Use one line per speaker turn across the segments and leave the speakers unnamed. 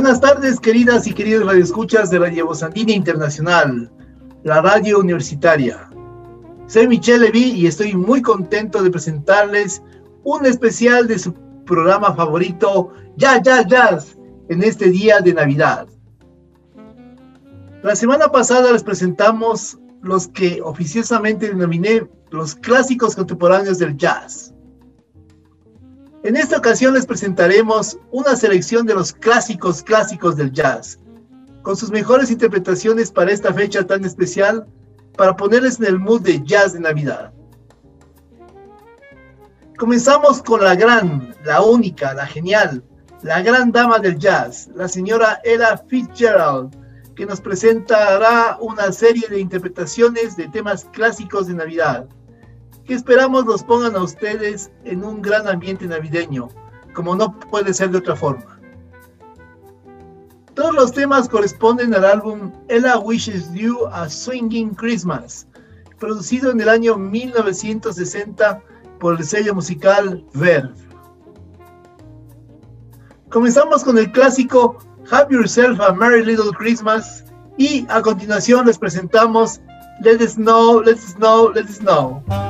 Buenas tardes, queridas y queridos radioescuchas de Radio Bosandina Internacional, la radio universitaria. Soy Michelle Levy y estoy muy contento de presentarles un especial de su programa favorito, Ya, Ya, Jazz, en este día de Navidad. La semana pasada les presentamos los que oficiosamente denominé los clásicos contemporáneos del jazz. En esta ocasión les presentaremos una selección de los clásicos clásicos del jazz, con sus mejores interpretaciones para esta fecha tan especial, para ponerles en el mood de jazz de Navidad. Comenzamos con la gran, la única, la genial, la gran dama del jazz, la señora Ella Fitzgerald, que nos presentará una serie de interpretaciones de temas clásicos de Navidad esperamos los pongan a ustedes en un gran ambiente navideño, como no puede ser de otra forma. Todos los temas corresponden al álbum Ella Wishes You a Swinging Christmas, producido en el año 1960 por el sello musical Verve. Comenzamos con el clásico Have Yourself a Merry Little Christmas y a continuación les presentamos Let It Snow, Let It Snow, Let It Snow.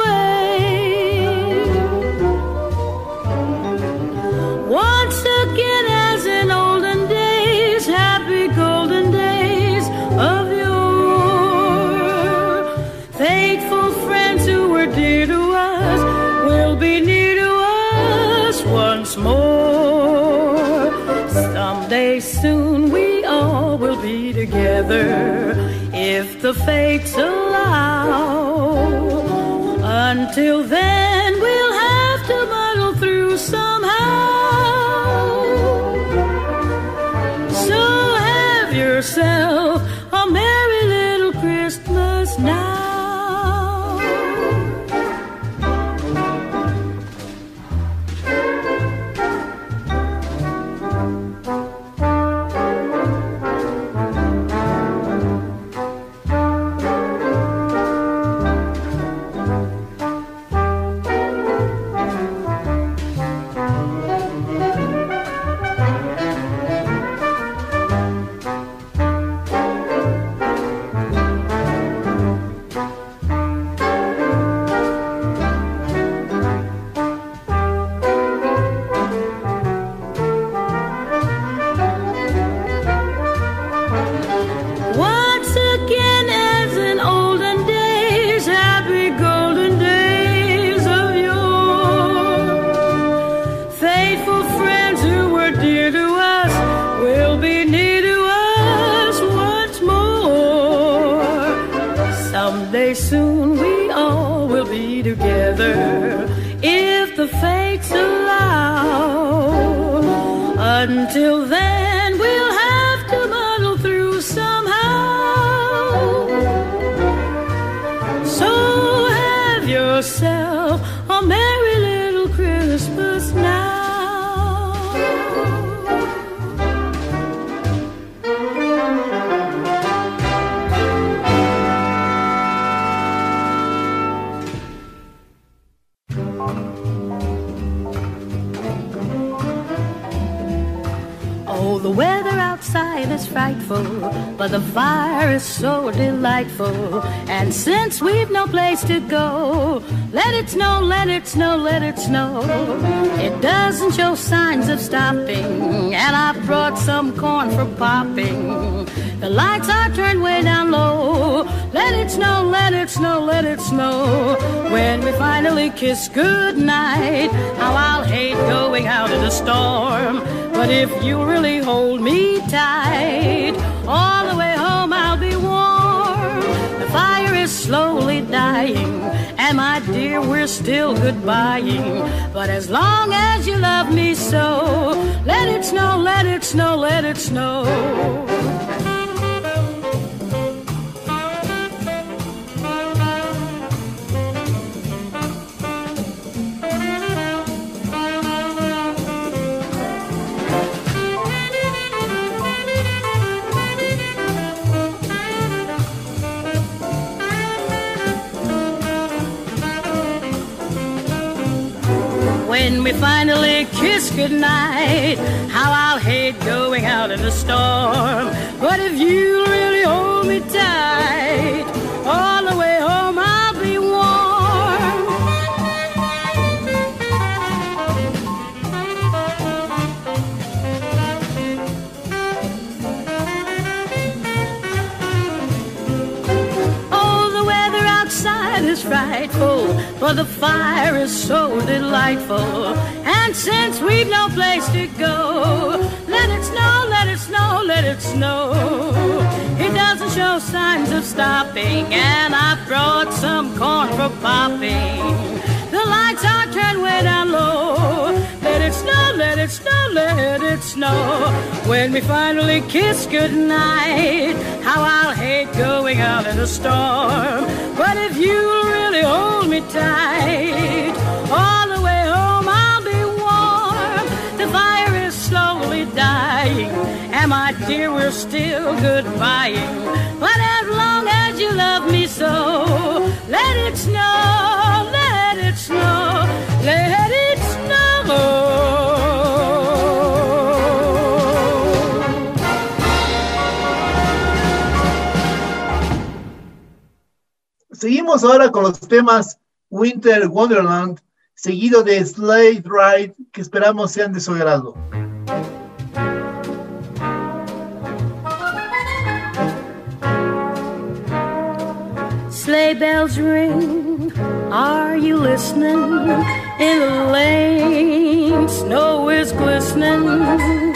The fates allow. Until then, we'll have to muddle through somehow. So have yourself Until then, but the fire is so delightful. And since we've no place to go, let it snow, let it snow, let it snow. It doesn't show signs of stopping, and I've brought some corn for popping. The lights are turned way down low. Let it snow, let it snow, let it snow. When we finally kiss goodnight, how I'll hate going out in the storm. But if you really hold me tight, all the way home I'll be warm. The fire is slowly dying, and my dear, we're still goodbying. But as long as you love me so, let it snow, let it snow, let it snow. We finally kiss goodnight. How I'll hate going out in the storm. But if you really hold me tight, all the way but the fire is so delightful. And since we've no place to go, let it snow, let it snow, let it snow. It doesn't show signs of stopping, and I've brought some corn for popping. The lights are turned way down low. Let it snow, let it snow, let it snow. When we finally kiss goodnight, how I'll hate going out in a storm. But if you'll hold me tight, all the way home I'll be warm. The fire is slowly dying, and my dear, we're still goodbying. But as long as you love me so, let it snow, let it snow, let
Seguimos ahora con los temas Winter Wonderland, seguido de Slade Ride, que esperamos sean de su agrado.
Sleigh bells ring, are you listening? In the lane, snow is glistening.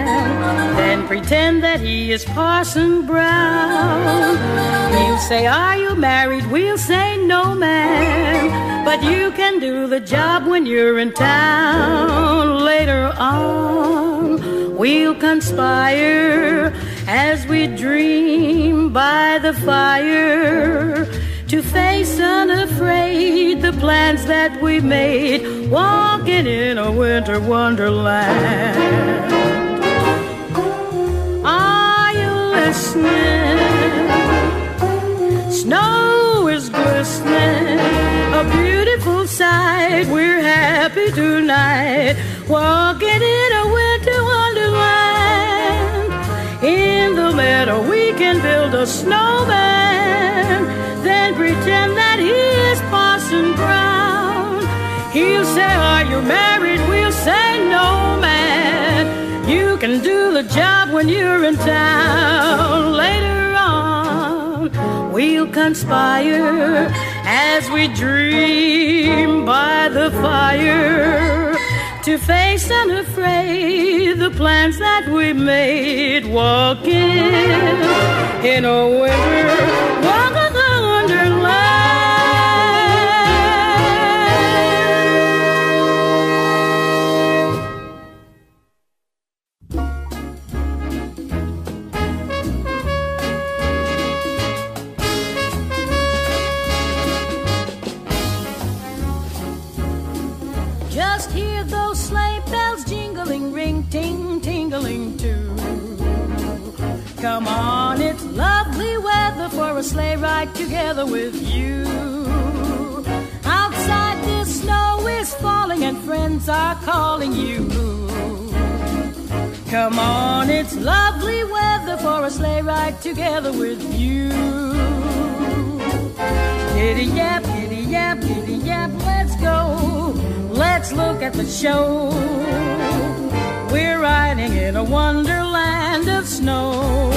then pretend that he is Parson Brown. He'll say, Are you married? We'll say, No, man. But you can do the job when you're in town. Later on, we'll conspire as we dream by the fire to face unafraid the plans that we made, walking in a winter wonderland. You listening? Snow is glistening, a beautiful sight. We're happy tonight, walking in a winter wonderland. In the meadow, we can build a snowman, then pretend that he is Parson Brown. He'll say, Are you married? Can do the job when you're in town. Later on, we'll conspire as we dream by the fire to face unafraid the plans that we made walking in a winter wonderland. Ride together with you. Outside, the snow is falling and friends are calling you. Come on, it's lovely weather for a sleigh ride together with you. Giddy yap, giddy yap, giddy yap, let's go. Let's look at the show. We're riding in a wonderland of snow.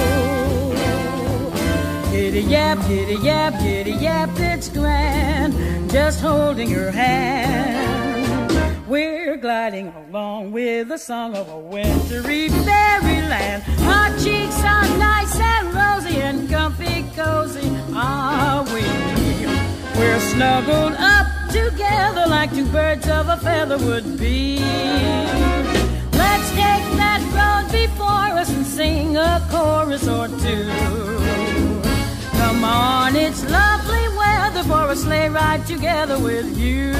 Giddy yap, giddy yap, giddy yap, it's grand. Just holding your hand. We're gliding along with the song of a wintry fairyland. Our cheeks are nice and rosy and comfy cozy are we. We're snuggled up together like two birds of a feather would be. Let's take that road before us and sing a chorus or two. Come on, it's lovely weather for a sleigh ride together with you.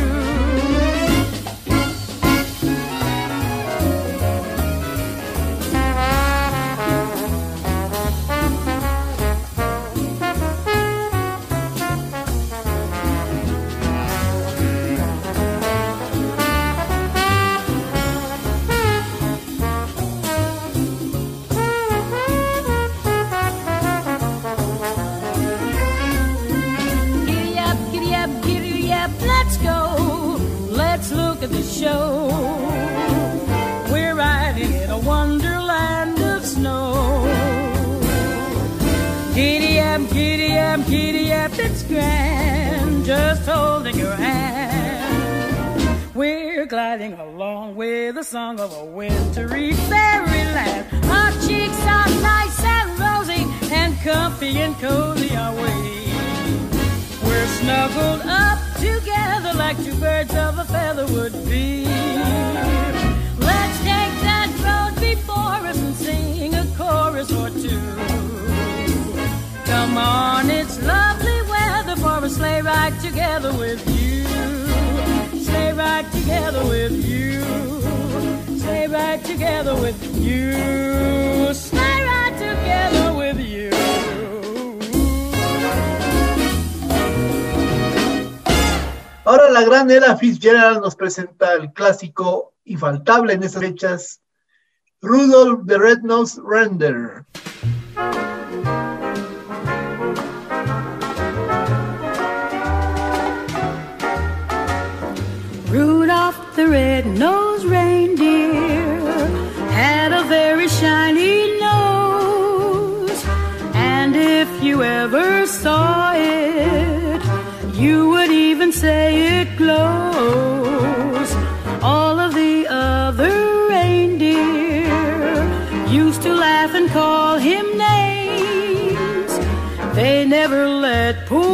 Up, giddy up, it's grand. Just holding your hand. We're gliding along with the song of a wintry fairyland. Our cheeks are nice and rosy and comfy and cozy are we. We're snuggled up together like two birds of a feather would be. Let's take that road before us and sing a chorus or two. Come on, it's lovely weather for a sleigh ride together with you. Sleigh ride together with you. Sleigh ride together with you. Sleigh ride together with you.
Ahora la gran Ella Fitzgerald nos presenta el clásico infaltable en estas fechas, Rudolph the Red-Nosed Reindeer.
Rudolph the red-nosed reindeer had a very shiny nose, and if you ever saw it, you would even say it glows. All of the other reindeer used to laugh and call him names. They never let poor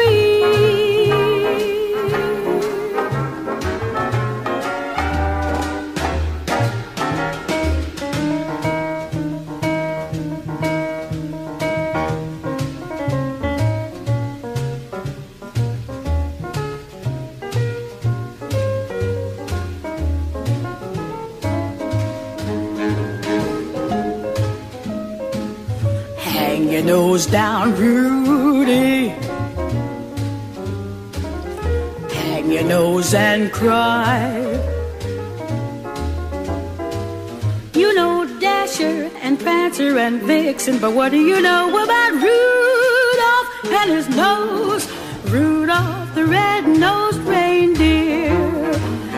Down, Rudy. Hang your nose and cry. You know Dasher and Prancer and Vixen, but what do you know about Rudolph and his nose? Rudolph the red-nosed reindeer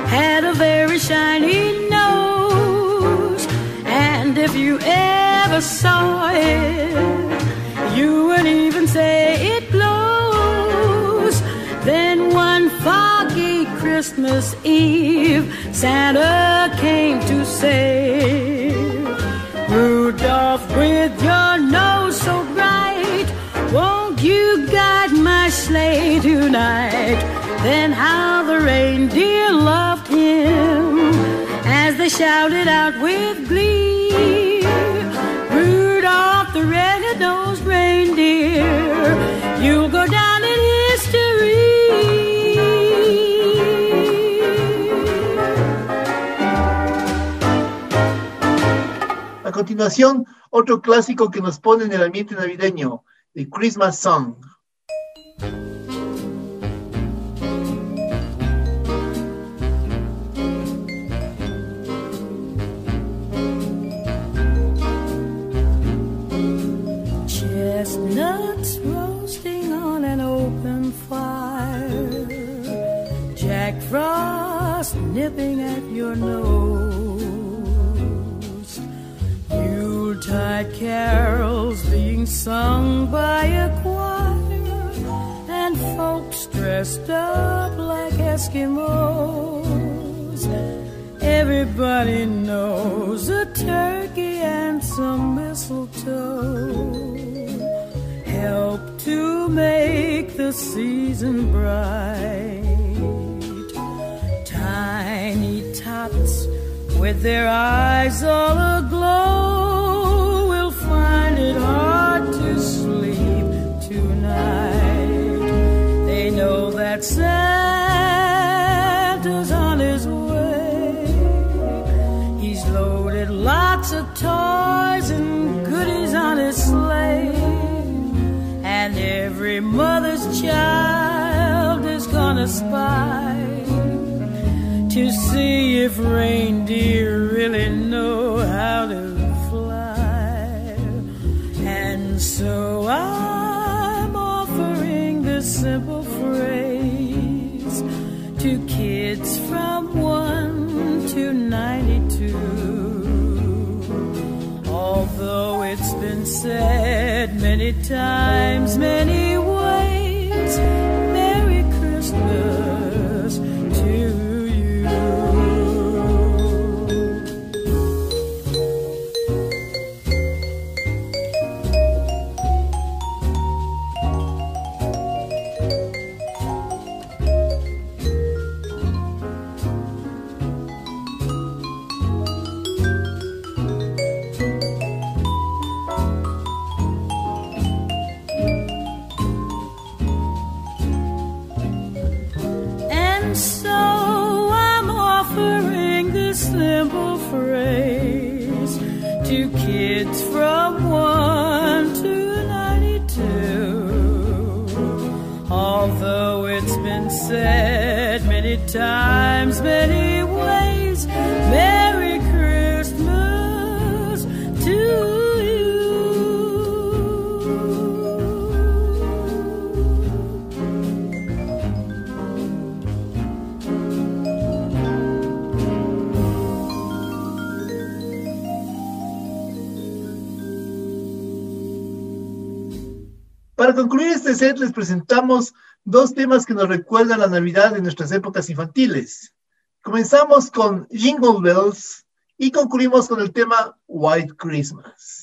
had a very shiny nose, and if you ever saw it, Christmas Eve, Santa came to say, Rudolph, with your nose so bright, won't you guide my sleigh tonight? Then how the reindeer loved him as they shouted out with glee.
Continuación, otro clásico que nos pone en el ambiente navideño, The Christmas Song. Les presentamos dos temas que nos recuerdan la Navidad de nuestras épocas infantiles. Comenzamos con Jingle Bells y concluimos con el tema White Christmas.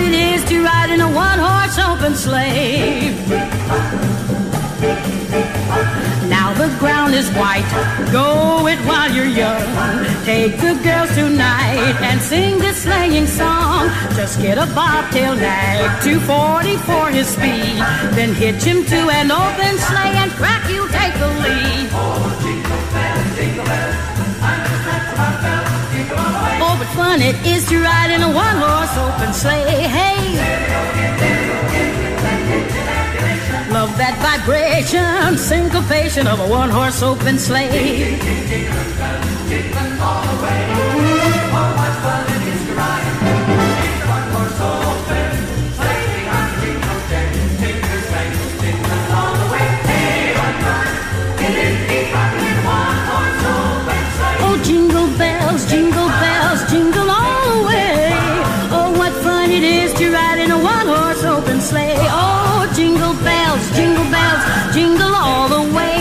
what it is to ride in a one horse open sleigh. Now the ground is white, go it while you're young. Take the girls tonight and sing this sleighing song. Just get a bobtail nag, 240 for his speed. Then hitch him to an open it is to ride in a one horse open sleigh. Hey! Love that vibration, syncopation of a one horse open sleigh. Jingle all the way.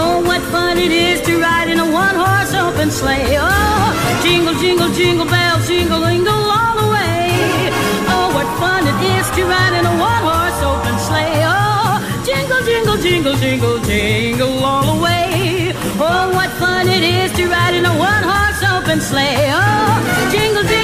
Oh, what fun it is to ride in a one horse open sleigh. Oh, jingle, jingle, jingle bells, jingle, jingle all the way. Oh, what fun it is to ride in a one horse open sleigh. Oh, jingle, jingle, jingle, jingle, jingle all the way. Oh, what fun it is to ride in a one horse open sleigh. Oh, jingle, jingle, jingle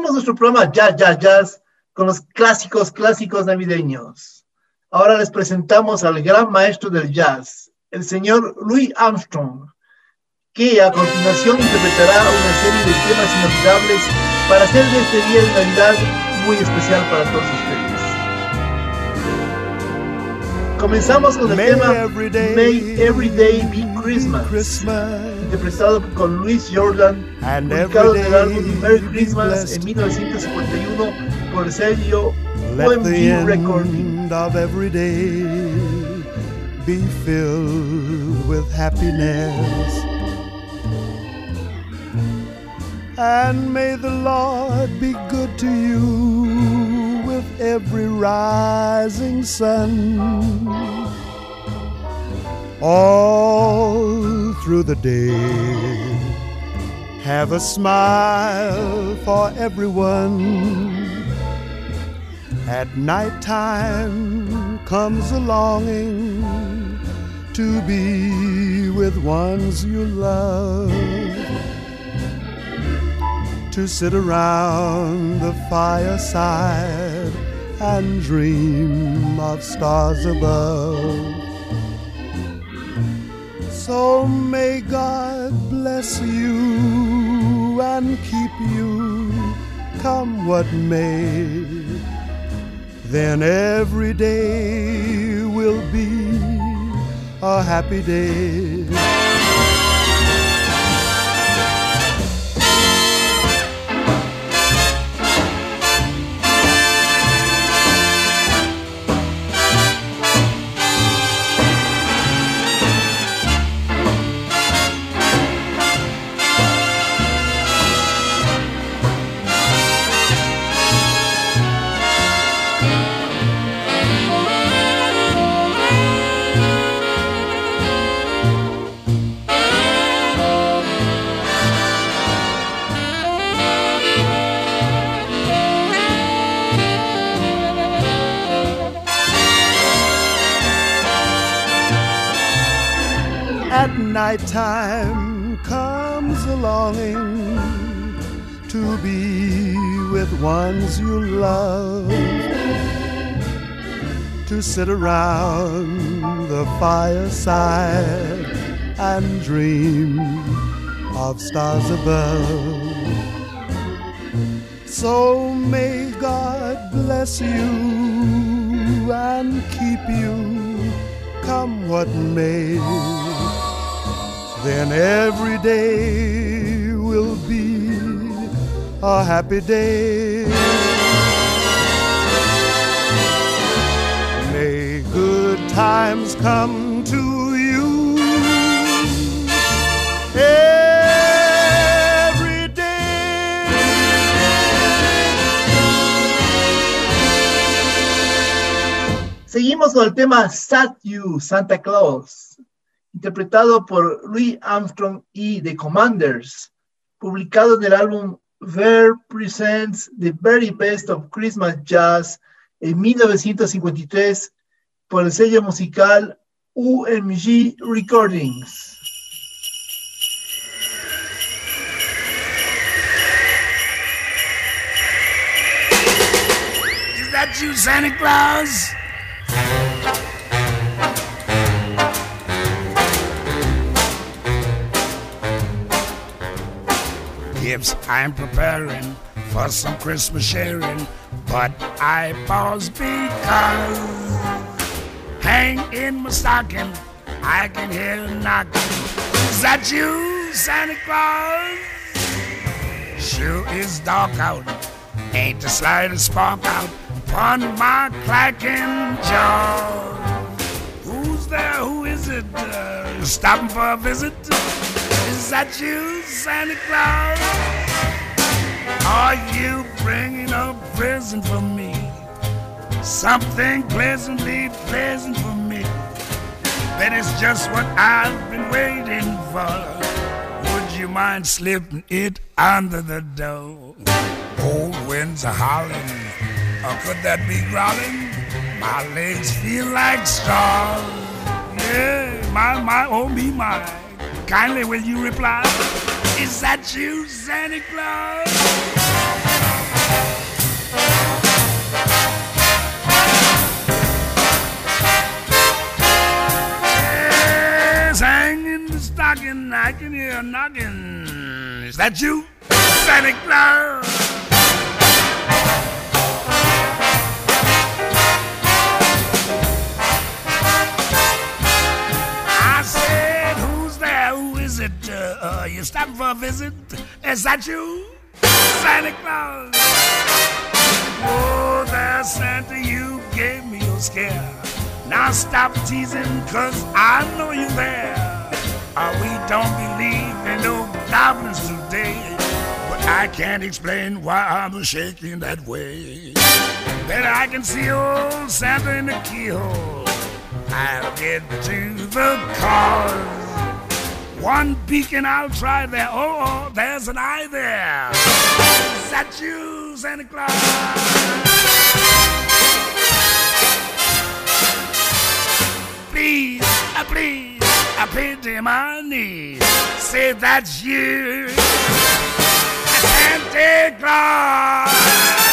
Nuestro programa Jazz, Jazz, Jazz con los clásicos, clásicos navideños. Ahora les presentamos al gran maestro del jazz, el señor Louis Armstrong, que a continuación interpretará una serie de temas inolvidables para hacer de este día de Navidad muy especial para todos ustedes. Comenzamos con el
May
tema
every day
May Every Day Be Christmas,
Christmas
interpretado con Louis Jordan,
and
publicado en el álbum Merry Christmas en 1951 por el sello
Let the
UMG Recording.
of every day be filled with happiness.
and may the Lord be good to you with every rising sun. All through the day, have a smile for everyone. At night time comes a longing to be with ones you love to sit around the fireside and dream of stars above. So may God bless you and keep you, come what may. Then every day will be a happy day. Nighttime comes a longing to be with ones you love, to sit around the fireside and dream of stars above. So may God bless you and keep you, come what may then every day will be a happy day. May good times come to you every day.
Seguimos con el tema Sat You, Santa Claus. Interpretado por Louis Armstrong y The Commanders, publicado en el álbum Ver Presents The Very Best of Christmas Jazz en 1953 por el sello musical UMG Recordings.
Is that you, Santa Claus? Gifts I'm preparing for some Christmas sharing, but I pause because hang in my stocking, I can hear a knocking. Is that you, Santa Claus? Sure is dark out, ain't the slightest spark out upon my clacking jaw. Who's there? Who is it? Uh, stopping for a visit? Is that you, Santa Claus? Are you bringing a present for me? Something pleasantly pleasant for me. That is just what I've been waiting for. Would you mind slipping it under the door? Old winds are howling, or could that be growling? My legs feel like straws. Yeah, my, my, oh me, my. Kindly will you reply? Is that you, Santa Claus? Yes, hanging the stocking, I can hear a knocking. Is that you, Santa Claus? It? Uh, uh, you stopping for a visit? Is that you, Santa Claus? Oh, there, Santa, you gave me a scare. Now stop teasing, cause I know you there. Uh, we don't believe in no goblins today. But I can't explain why I'm shaking that way. Then I can see old Santa in the keyhole. I'll get to the cause. One beacon I'll try there. Oh, oh, there's an eye there. Is that you, Santa Claus? Please, uh, please, I pity my knees. Say that's you. Santa Claus.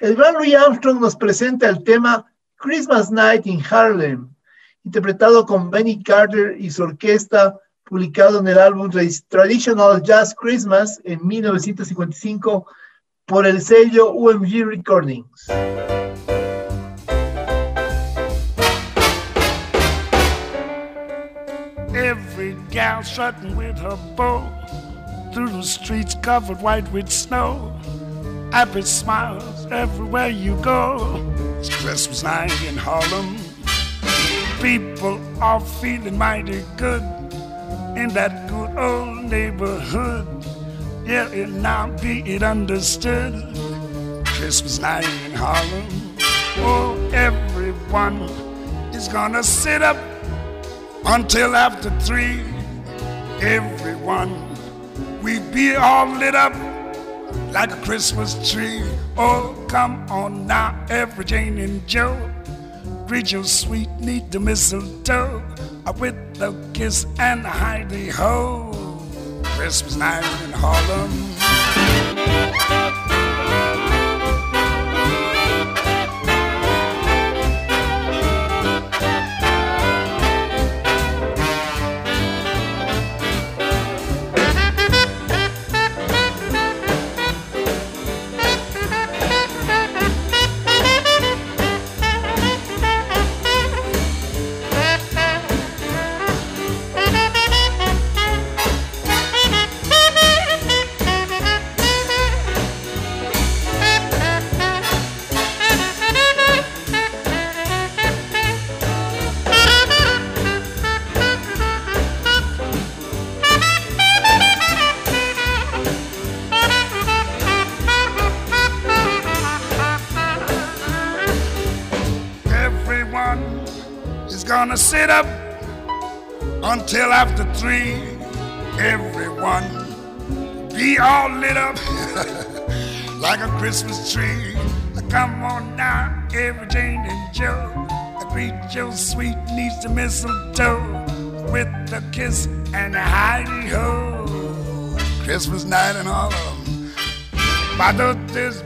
El gran Louis Armstrong nos presenta el tema Christmas Night in Harlem, interpretado con Benny Carter y su orquesta, publicado en el álbum Traditional Jazz Christmas en 1955 por el sello UMG Recordings.
Every gal strutting with her bow through the streets covered white with snow. Happy smiles everywhere you go. It's Christmas night in Harlem. People are feeling mighty good in that good old neighborhood. Yeah, it now be it understood. Christmas night in Harlem. Oh, everyone is gonna sit up until after three. Everyone, we be all lit up like a Christmas tree. Oh, come on now, every Jane and Joe. Greet your sweet, neat the mistletoe with a kiss and a hidey ho. Christmas night in Harlem. Everyone be all lit up like a Christmas tree. Come on now, every Jane and Joe. Greet your sweet niece to mistletoe with a kiss and a hidey ho. Christmas night and all of them. this,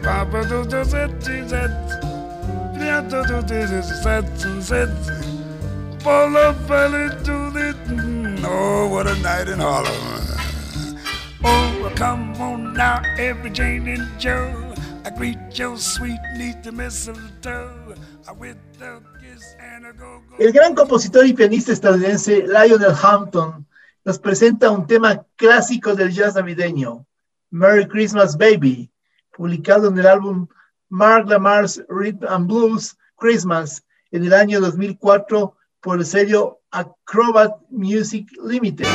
Oh, what a night in Harlem. Oh, come on now, every Jane and Joe. I greet your sweet niece the mistletoe with the kiss and a go go.
El gran compositor y pianista estadounidense Lionel Hampton nos presenta un tema clásico del jazz navideño, Merry Christmas Baby, publicado en el álbum Mark Lamar's Rhythm and Blues Christmas en el año 2004 por el sello Acrobat Music Limited.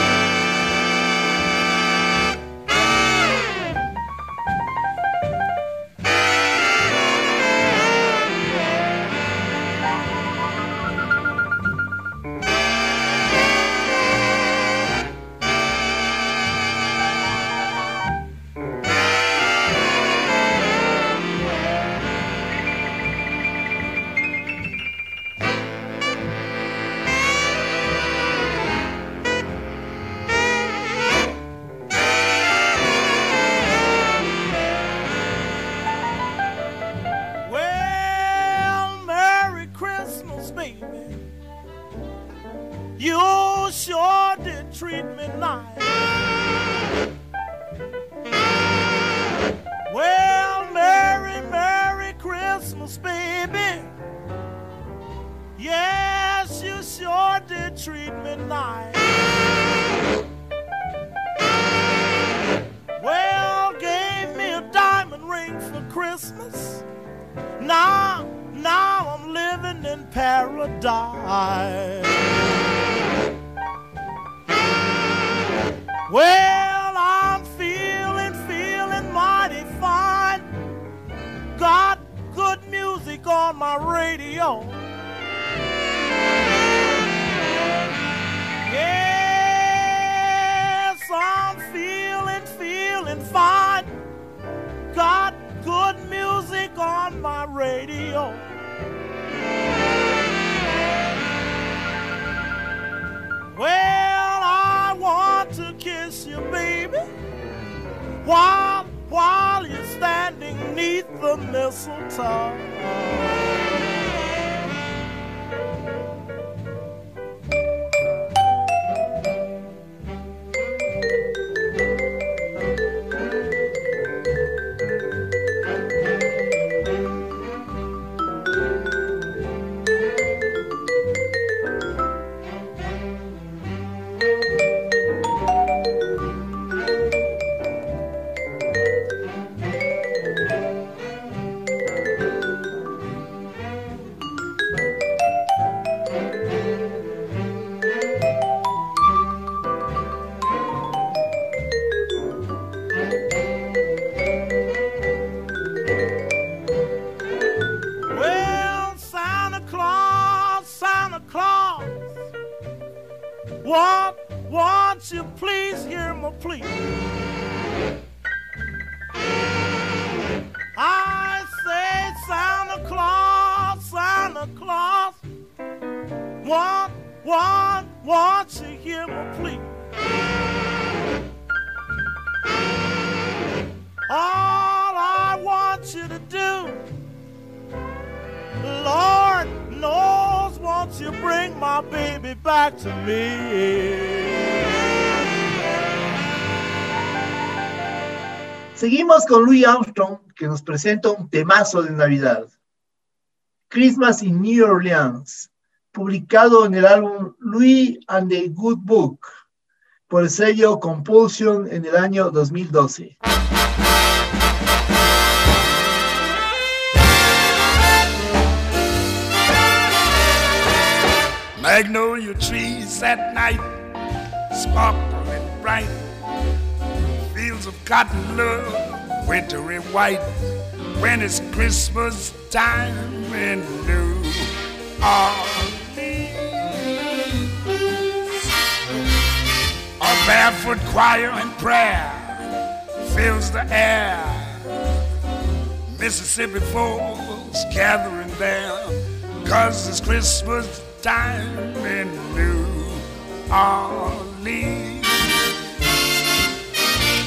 Con Louis Armstrong, que nos presenta un temazo de Navidad. Christmas in New Orleans, publicado en el álbum Louis and the Good Book por el sello Compulsion en el año 2012.
Magnolia trees at night, sparkling bright. Fields of cotton love, wintry white. When it's Christmas time in New Orleans. Ah. A barefoot choir and prayer fills the air. Mississippi folks gathering there, cause it's Christmas time in New Orleans.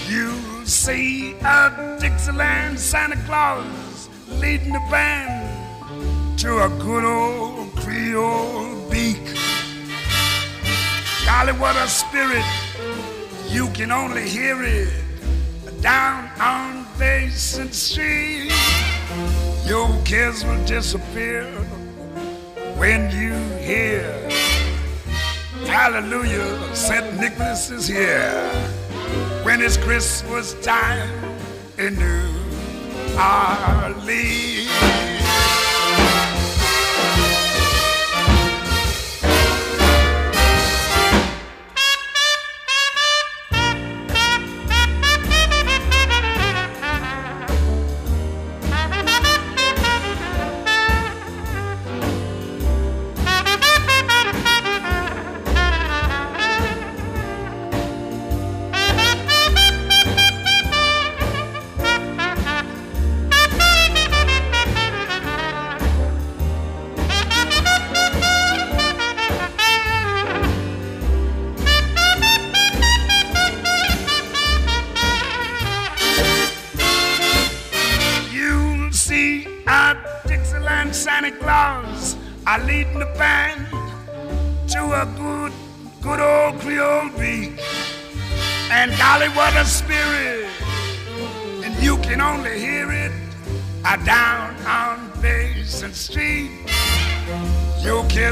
You see a Dixieland Santa Claus leading the band to a good old Creole beak. Golly, what a spirit! You can only hear it down on Basin Street. Your cares will disappear when you hear Hallelujah, St. Nicholas is here. When it's Christmas time New Orleans.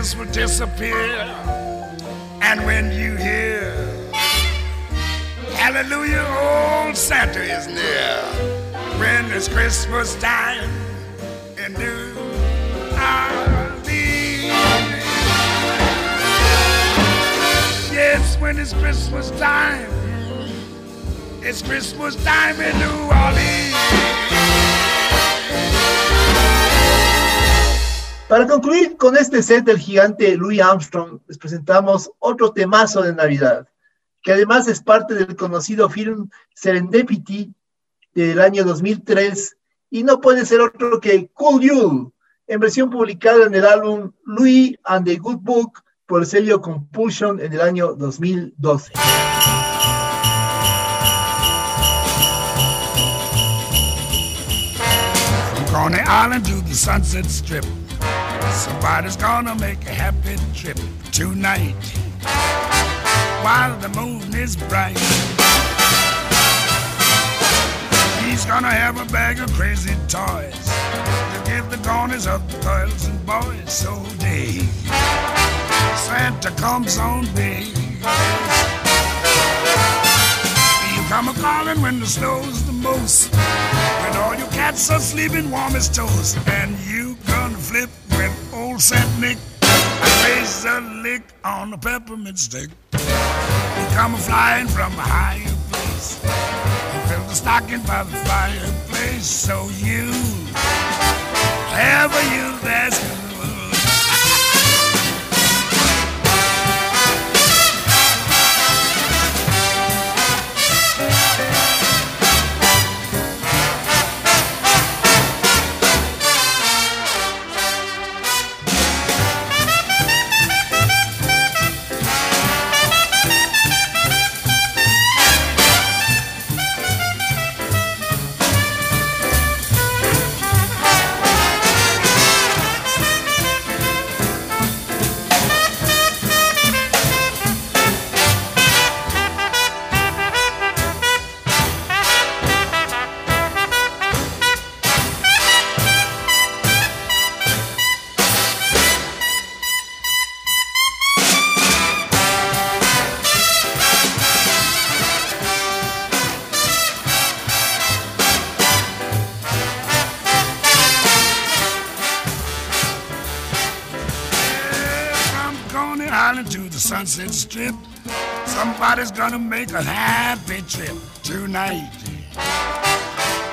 tears will disappear. And when you hear, Hallelujah, old Santa is near. When it's Christmas time, and do Yes, when it's Christmas time, it's Christmas time in New Orleans.
Para concluir con este set del gigante Louis Armstrong, les presentamos otro temazo de Navidad, que además es parte del conocido film Serendipity del año 2003 y no puede ser otro que Cool You, en versión publicada en el álbum Louis and the Good Book por el sello Compulsion en el año 2012.
From Coney Island to the Sunset Strip, somebody's gonna make a happy trip tonight while the moon is bright. He's gonna have a bag of crazy toys to give the corners of the girls and boys so day. Santa comes on big. You come a calling when the snow's the most. All your cats are sleeping warm as toast. And you gonna flip when old Saint Nick plays a lick on the peppermint stick. You come flying from a higher place. You fill the stocking by the fireplace. So you, ever you, that's Somebody's gonna make a happy trip tonight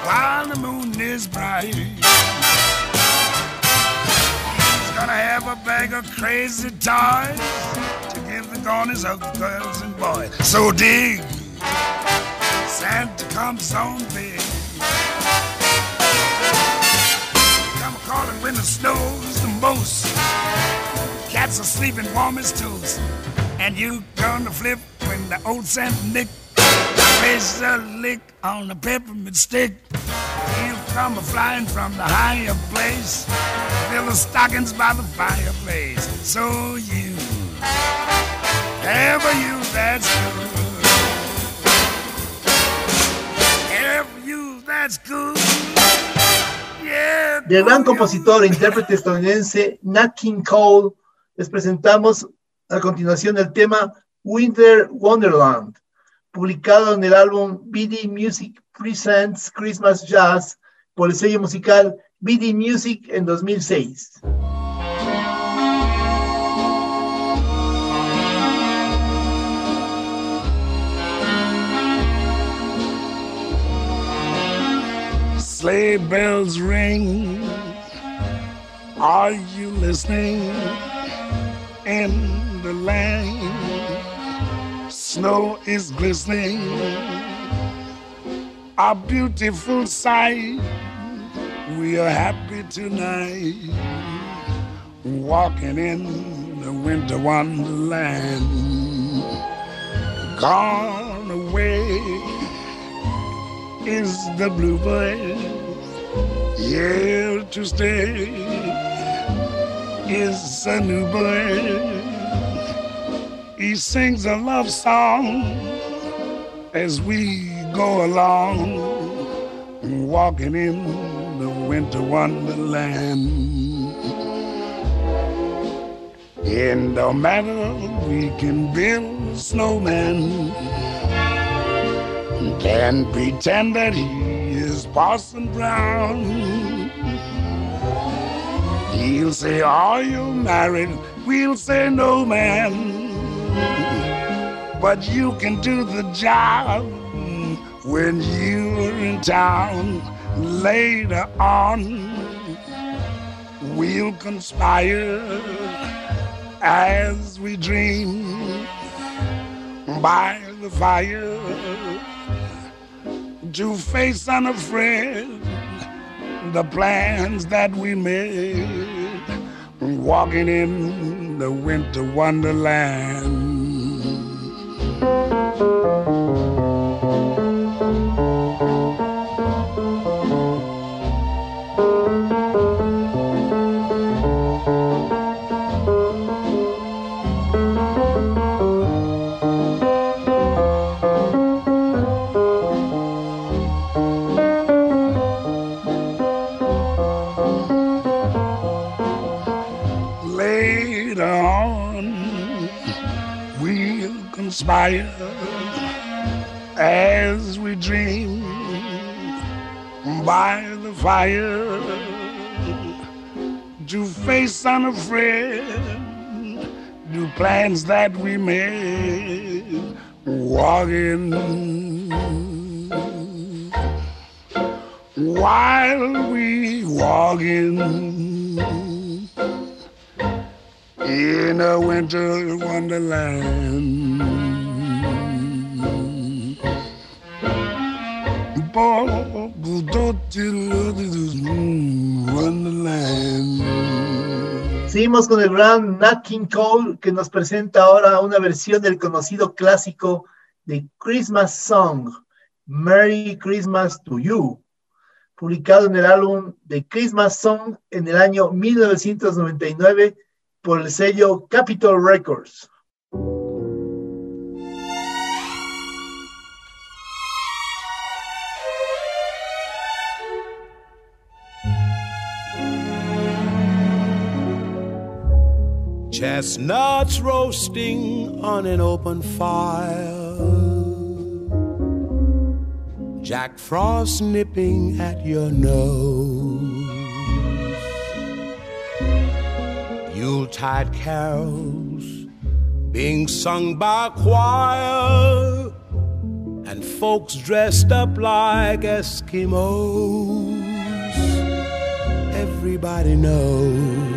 while the moon is bright. He's gonna have a bag of crazy toys to give the corners of the girls and boys. So dig, Santa comes on big. Come a calling when the snow's the most. Cats are sleeping warm as toast. And you gonna flip when the old Saint Nick plays a lick on the peppermint stick. He'll come a flying from the higher place. Fill the stockings by the fireplace. So you, ever you, that's good. Ever you, that's good. Yeah.
Del gran compositor e intérprete estadounidense Nat King Cole, les presentamos a continuación el tema Winter Wonderland, publicado en el álbum BD Music Presents Christmas Jazz por el sello musical BD Music en 2006.
Sleigh bells ring. Are you listening? In lane, snow is glistening. A beautiful sight. We are happy tonight, walking in the winter wonderland. Gone away is the bluebird. Here to stay is a new bird. He sings a love song as we go along, walking in the winter wonderland. In no matter we can build a snowman can pretend that he is Parson Brown. He'll say, Are you married? We'll say, No, man. But you can do the job when you're in town later on. We'll conspire as we dream by the fire to face unafraid the plans that we made walking in the winter wonderland. Inspire as we dream by the fire to face unafraid new plans that we made walking while we walking in a winter wonderland.
Seguimos con el gran Nat King Cole que nos presenta ahora una versión del conocido clásico de Christmas Song, Merry Christmas to You, publicado en el álbum de Christmas Song en el año 1999 por el sello Capitol Records.
Chestnuts roasting on an open fire. Jack Frost nipping at your nose. Yuletide carols being sung by choir. And folks dressed up like Eskimos. Everybody knows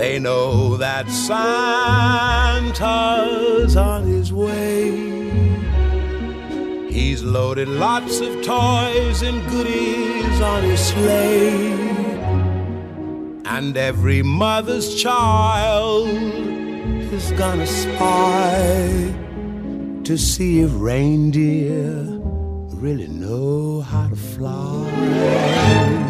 They know that Santa's on his way. He's loaded lots of toys and goodies on his sleigh. And every mother's child is gonna spy to see if reindeer really know how to fly.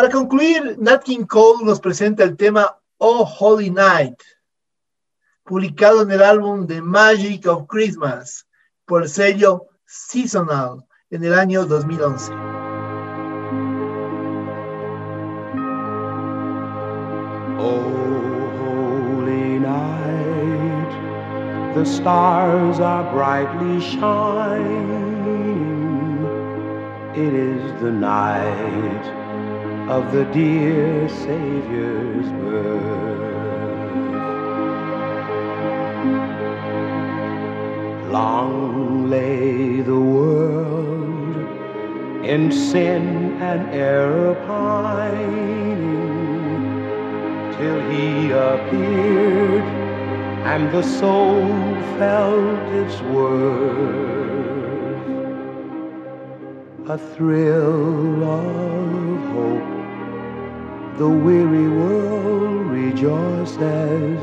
Para concluir, Nat King Cole nos presenta el tema Oh Holy Night, publicado en el álbum The Magic of Christmas por el sello Seasonal en el año 2011.
Oh, holy night, the stars are brightly shining. It is the night of the dear Savior's birth. Long lay the world in sin and error pining till he appeared and the soul felt its worth a thrill of hope the weary world rejoices,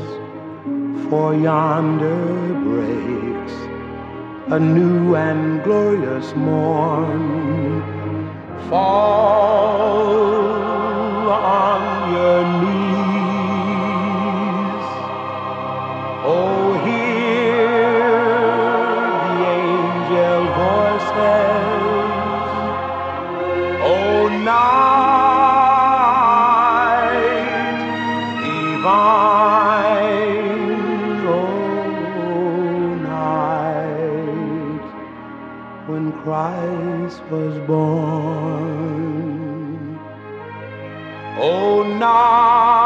for yonder breaks a new and glorious morn. Fall on your knees. Oh, hear the angel voices. Oh, now. Christ was born. Oh, night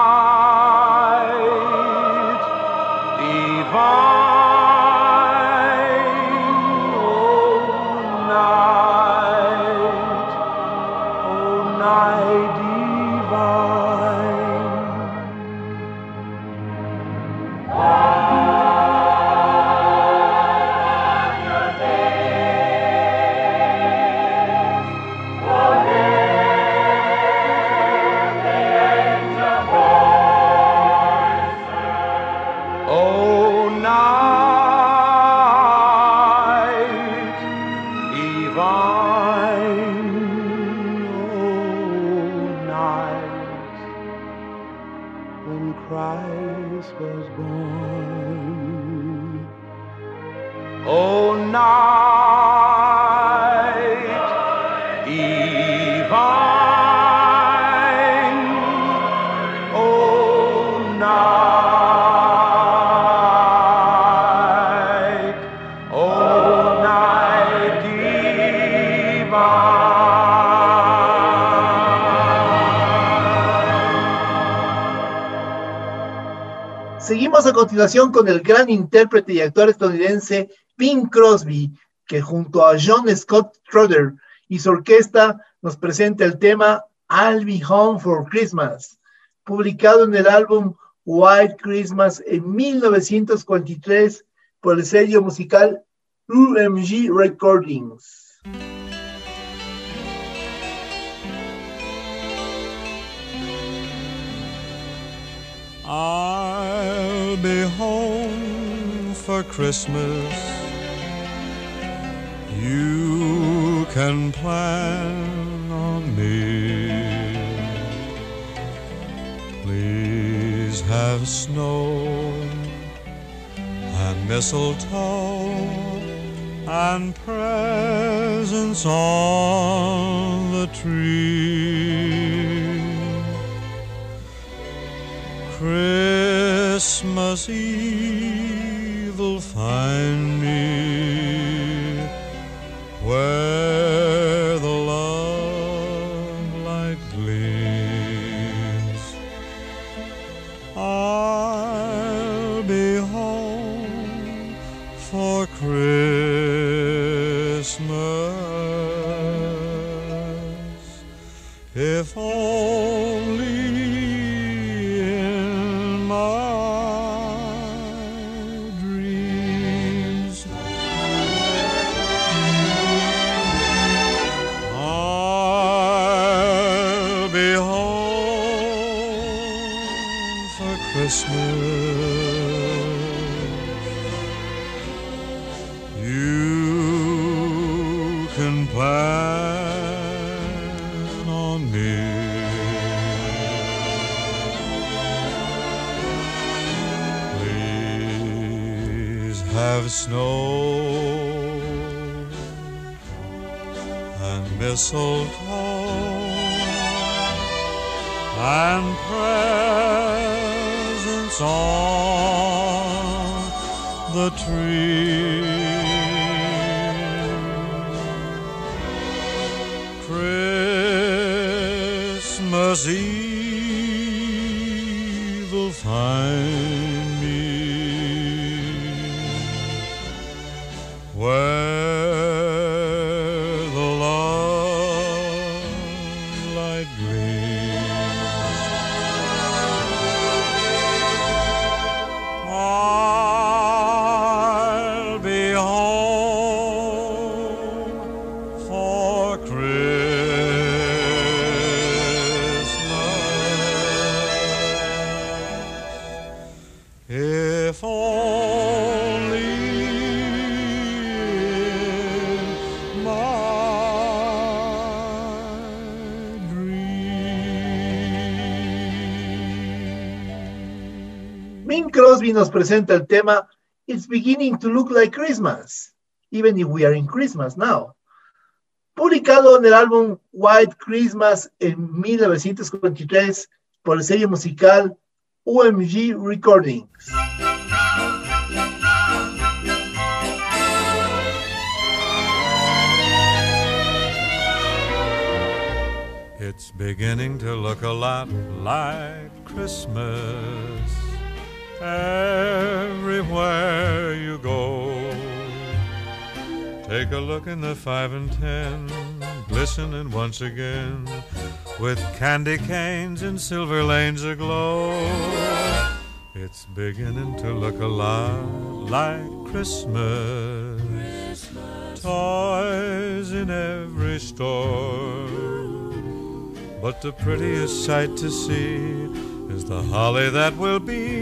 Seguimos a continuación con el gran intérprete y actor estadounidense Bing Crosby, que junto a John Scott Trotter y su orquesta nos presenta el tema I'll Be Home for Christmas, publicado en el álbum White Christmas en 1943 por el sello musical UMG Recordings.
Be home for Christmas. You can plan on me. Please have snow and mistletoe and presents on the tree. Christmas Eve will find me and
Nos presenta el tema It's Beginning to Look Like Christmas, even if we are in Christmas now. Publicado en el álbum White Christmas en 1943 por el sello musical UMG Recordings.
It's beginning to look a lot like Christmas everywhere you go. Take a look in the five and ten, glistening once again with candy canes and silver lanes aglow. It's beginning to look a lot like Christmas. Toys in every store. But the prettiest sight to see is the holly that will be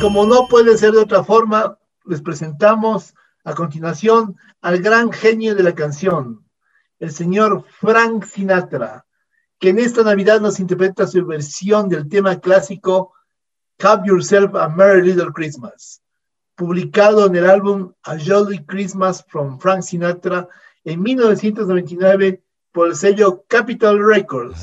Como no puede ser de otra forma, les presentamos a continuación al gran genio de la canción, el señor Frank Sinatra, que en esta Navidad nos interpreta su versión del tema clásico Have Yourself a Merry Little Christmas, publicado en el álbum A Jolly Christmas from Frank Sinatra en 1999 por el sello Capitol Records.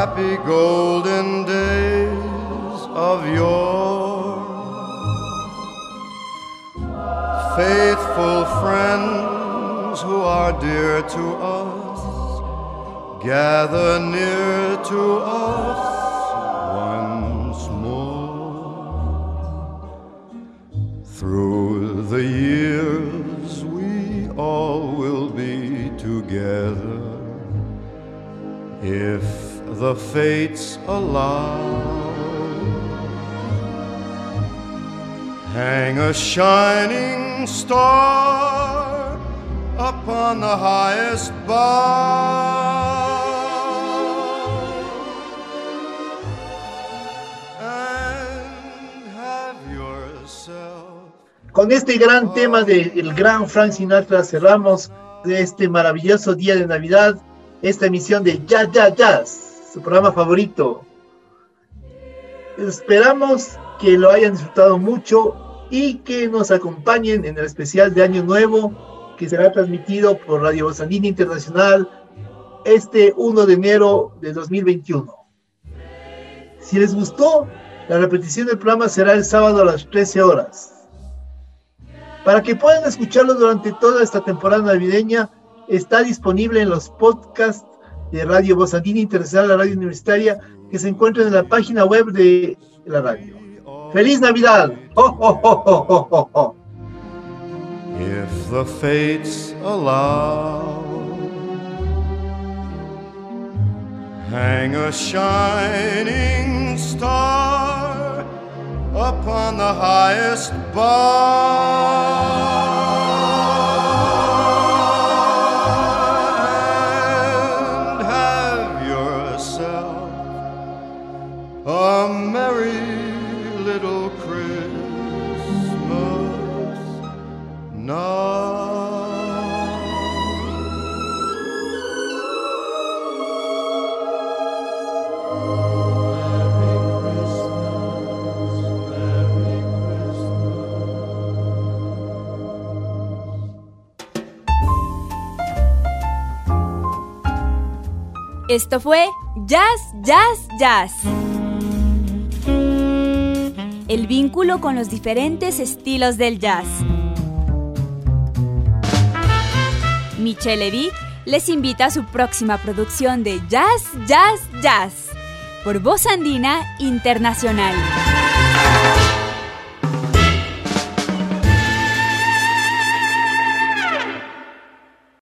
Happy golden days of yore. Faithful friends who are dear to us, gather near to us once more. Through the years, we all will be together if the fates allow. Hang a shining star upon the highest bough and have yourself
Con este gran tema del gran Frank Sinatra cerramos de este maravilloso día de Navidad esta emisión de Jazz Jazz Jazz, su programa favorito. Esperamos que lo hayan disfrutado mucho y que nos acompañen en el especial de Año Nuevo que será transmitido por Radio Bozandina Internacional este 1 de enero de 2021. Si les gustó, la repetición del programa será el sábado a las 13 horas. Para que puedan escucharlo durante toda esta temporada navideña, está disponible en los podcasts de Radio Voz Andina Internacional, la radio universitaria, que se encuentran en la página web de la radio. ¡Feliz Navidad! ¡Oh, oh, oh,
if the fates allow. Hang a shining star upon the highest bough
Esto fue Jazz, Jazz, Jazz. El vínculo con los diferentes estilos del jazz. Michelle Levy les invita a su próxima producción de Jazz, Jazz, Jazz por Voz Andina Internacional.